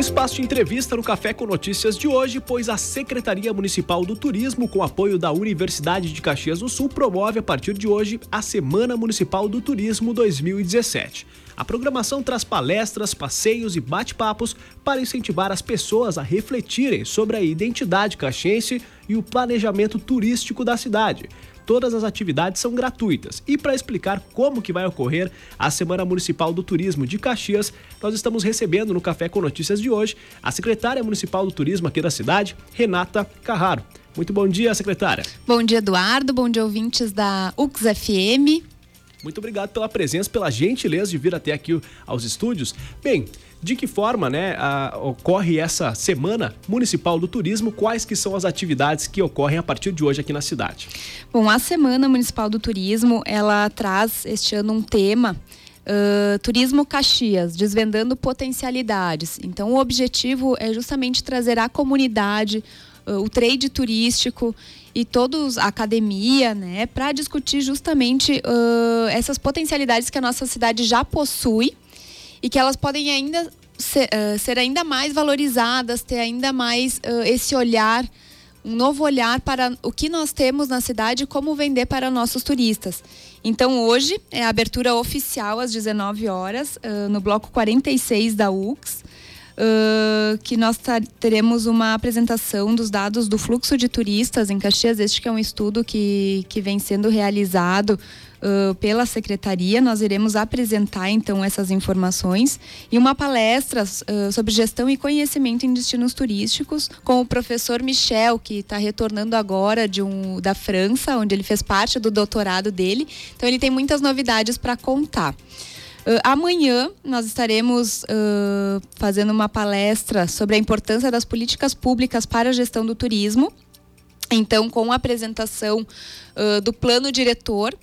espaço de entrevista no Café com Notícias de hoje, pois a Secretaria Municipal do Turismo, com apoio da Universidade de Caxias do Sul, promove a partir de hoje a Semana Municipal do Turismo 2017. A programação traz palestras, passeios e bate-papos para incentivar as pessoas a refletirem sobre a identidade caxiense e o planejamento turístico da cidade todas as atividades são gratuitas. E para explicar como que vai ocorrer a Semana Municipal do Turismo de Caxias, nós estamos recebendo no Café com Notícias de hoje a secretária municipal do turismo aqui da cidade, Renata Carraro. Muito bom dia, secretária. Bom dia, Eduardo. Bom dia, ouvintes da UX FM. Muito obrigado pela presença, pela gentileza de vir até aqui aos estúdios. Bem, de que forma né, a, ocorre essa Semana Municipal do Turismo? Quais que são as atividades que ocorrem a partir de hoje aqui na cidade? Bom, a Semana Municipal do Turismo, ela traz este ano um tema Uh, Turismo Caxias, desvendando potencialidades. Então, o objetivo é justamente trazer à comunidade uh, o trade turístico e todos a academia, né, para discutir justamente uh, essas potencialidades que a nossa cidade já possui e que elas podem ainda ser, uh, ser ainda mais valorizadas, ter ainda mais uh, esse olhar, um novo olhar para o que nós temos na cidade e como vender para nossos turistas. Então hoje é a abertura oficial às 19 horas uh, no bloco 46 da UX. Uh, que nós teremos uma apresentação dos dados do fluxo de turistas em Caxias. Este que é um estudo que, que vem sendo realizado pela secretaria. Nós iremos apresentar então essas informações e uma palestra uh, sobre gestão e conhecimento em destinos turísticos com o professor Michel, que está retornando agora de um, da França, onde ele fez parte do doutorado dele. Então ele tem muitas novidades para contar. Uh, amanhã nós estaremos uh, fazendo uma palestra sobre a importância das políticas públicas para a gestão do turismo. Então, com a apresentação uh, do plano diretor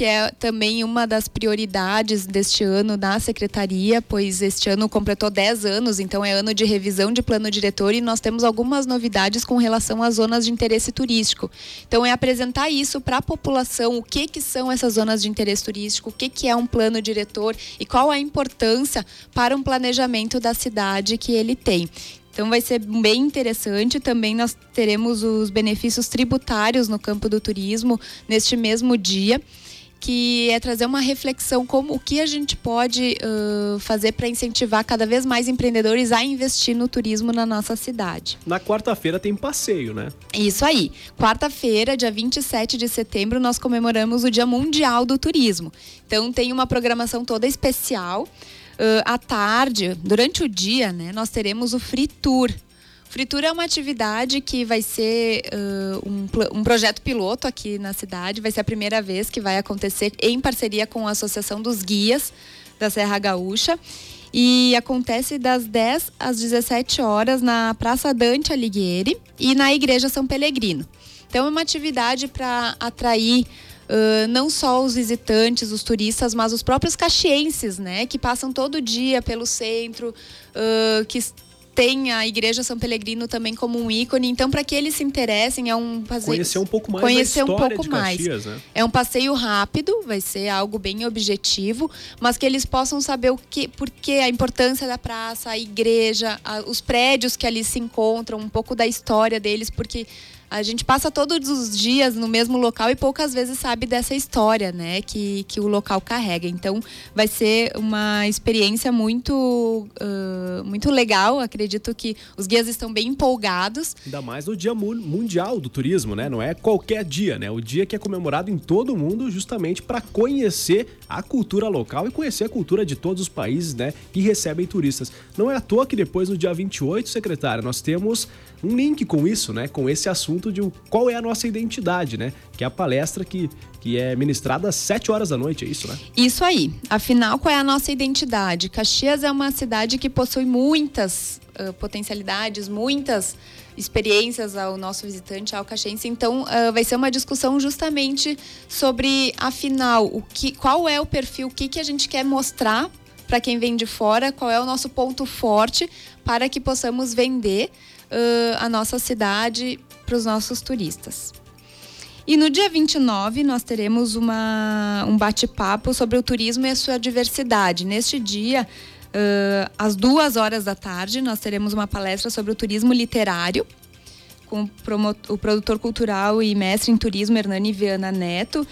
que é também uma das prioridades deste ano da secretaria, pois este ano completou 10 anos, então é ano de revisão de plano diretor e nós temos algumas novidades com relação às zonas de interesse turístico. Então é apresentar isso para a população, o que que são essas zonas de interesse turístico, o que que é um plano diretor e qual a importância para um planejamento da cidade que ele tem. Então vai ser bem interessante. Também nós teremos os benefícios tributários no campo do turismo neste mesmo dia que é trazer uma reflexão como o que a gente pode uh, fazer para incentivar cada vez mais empreendedores a investir no turismo na nossa cidade. Na quarta-feira tem passeio, né? Isso aí. Quarta-feira, dia 27 de setembro, nós comemoramos o Dia Mundial do Turismo. Então tem uma programação toda especial. Uh, à tarde, durante o dia, né, nós teremos o Free Tour, Fritura é uma atividade que vai ser uh, um, um, projeto piloto aqui na cidade. Vai ser a primeira vez que vai acontecer em parceria com a Associação dos Guias da Serra Gaúcha. E acontece das 10 às 17 horas na Praça Dante Alighieri e na Igreja São Pelegrino. Então, é uma atividade para atrair Uh, não só os visitantes, os turistas, mas os próprios caxienses, né? Que passam todo dia pelo centro, uh, que tem a Igreja São Pelegrino também como um ícone. Então, para que eles se interessem, é um passeio. Conhecer um pouco mais Conhecer um pouco mais. Caxias, né? É um passeio rápido, vai ser algo bem objetivo, mas que eles possam saber o que, por que a importância da praça, a igreja, a, os prédios que ali se encontram, um pouco da história deles, porque a gente passa todos os dias no mesmo local e poucas vezes sabe dessa história, né, que, que o local carrega. Então, vai ser uma experiência muito, uh, muito legal. Acredito que os guias estão bem empolgados. Ainda mais no Dia Mundial do Turismo, né? Não é qualquer dia, né? O dia que é comemorado em todo o mundo justamente para conhecer a cultura local e conhecer a cultura de todos os países, né, que recebem turistas. Não é à toa que depois, no dia 28, secretária, nós temos um link com isso, né? Com esse assunto de qual é a nossa identidade, né? Que é a palestra que, que é ministrada às 7 horas da noite, é isso, né? Isso aí. Afinal, qual é a nossa identidade? Caxias é uma cidade que possui muitas uh, potencialidades, muitas experiências ao nosso visitante, ao caxiense. Então, uh, vai ser uma discussão justamente sobre, afinal, o que, qual é o perfil, o que, que a gente quer mostrar para quem vem de fora, qual é o nosso ponto forte para que possamos vender uh, a nossa cidade para os nossos turistas. E no dia 29 nós teremos uma, um bate-papo sobre o turismo e a sua diversidade. Neste dia Uh, às duas horas da tarde, nós teremos uma palestra sobre o turismo literário com o produtor cultural e mestre em turismo Hernani Viana Neto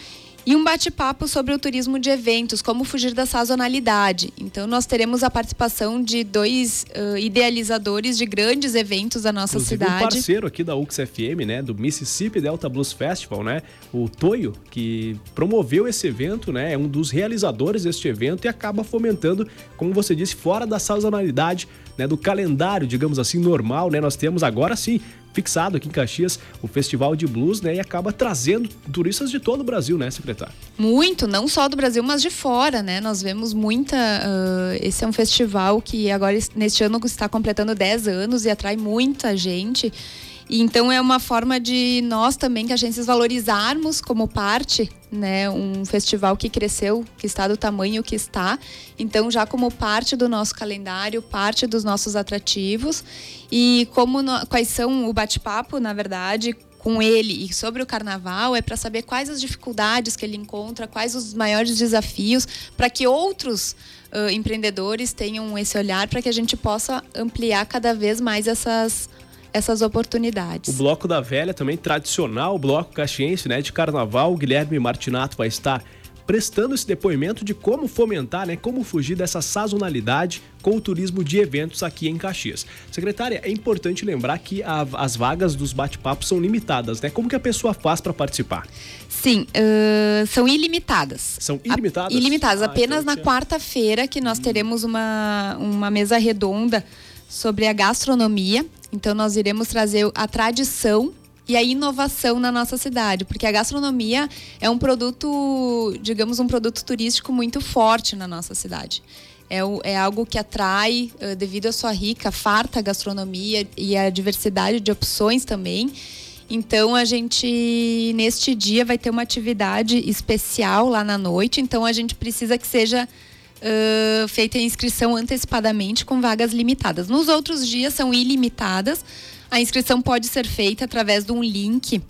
e um bate-papo sobre o turismo de eventos, como fugir da sazonalidade. Então, nós teremos a participação de dois uh, idealizadores de grandes eventos da nossa Inclusive, cidade. um parceiro aqui da UXFM, né, do Mississippi Delta Blues Festival, né, o Toyo, que promoveu esse evento, né, é um dos realizadores deste evento e acaba fomentando, como você disse, fora da sazonalidade, né, do calendário, digamos assim, normal, né? Nós temos agora sim fixado aqui em Caxias o Festival de Blues, né? E acaba trazendo turistas de todo o Brasil, né, secretário? Muito, não só do Brasil, mas de fora, né? Nós vemos muita. Uh, esse é um festival que agora, neste ano, está completando 10 anos e atrai muita gente. Então é uma forma de nós também, que agências, valorizarmos como parte, né, um festival que cresceu, que está do tamanho que está. Então, já como parte do nosso calendário, parte dos nossos atrativos. E como no, quais são o bate-papo, na verdade, com ele e sobre o carnaval é para saber quais as dificuldades que ele encontra, quais os maiores desafios, para que outros uh, empreendedores tenham esse olhar, para que a gente possa ampliar cada vez mais essas essas oportunidades. O Bloco da Velha também tradicional, o Bloco Caxiense, né, de carnaval, o Guilherme Martinato vai estar prestando esse depoimento de como fomentar, né, como fugir dessa sazonalidade com o turismo de eventos aqui em Caxias. Secretária, é importante lembrar que a, as vagas dos bate-papos são limitadas, né? Como que a pessoa faz para participar? Sim, uh, são ilimitadas. São ilimitadas? A, ilimitadas. Ah, Apenas então na quarta-feira que nós hum. teremos uma, uma mesa redonda sobre a gastronomia. Então, nós iremos trazer a tradição e a inovação na nossa cidade, porque a gastronomia é um produto, digamos, um produto turístico muito forte na nossa cidade. É, é algo que atrai, devido à sua rica, farta gastronomia e a diversidade de opções também. Então a gente neste dia vai ter uma atividade especial lá na noite. Então a gente precisa que seja uh, feita a inscrição antecipadamente com vagas limitadas. Nos outros dias são ilimitadas. A inscrição pode ser feita através de um link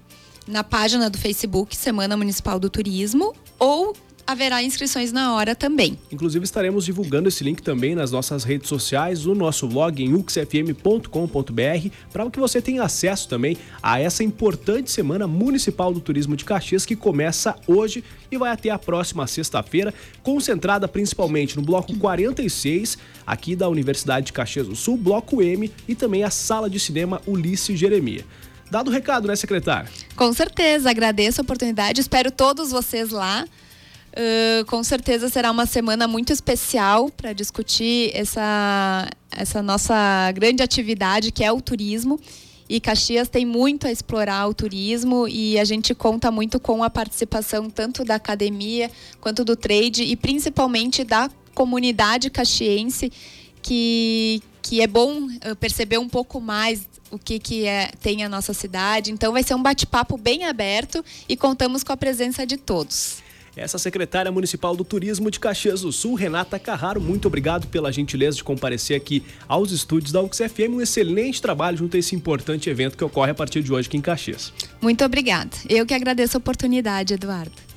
na página do Facebook Semana Municipal do Turismo ou haverá inscrições na hora também. Inclusive estaremos divulgando esse link também nas nossas redes sociais, no nosso blog em uxfm.com.br, para que você tenha acesso também a essa importante Semana Municipal do Turismo de Caxias que começa hoje e vai até a próxima sexta-feira, concentrada principalmente no bloco 46, aqui da Universidade de Caxias do Sul, bloco M e também a sala de cinema Ulisses Jeremia. Dado o recado, né, secretário? Com certeza, agradeço a oportunidade, espero todos vocês lá. Uh, com certeza será uma semana muito especial para discutir essa, essa nossa grande atividade que é o turismo. E Caxias tem muito a explorar o turismo e a gente conta muito com a participação tanto da academia quanto do trade e principalmente da comunidade caxiense que, que é bom perceber um pouco mais o que, que é, tem a nossa cidade. Então vai ser um bate-papo bem aberto e contamos com a presença de todos. Essa secretária municipal do Turismo de Caxias do Sul, Renata Carraro, muito obrigado pela gentileza de comparecer aqui aos estúdios da UXFM. Um excelente trabalho junto a esse importante evento que ocorre a partir de hoje aqui em Caxias. Muito obrigada. Eu que agradeço a oportunidade, Eduardo.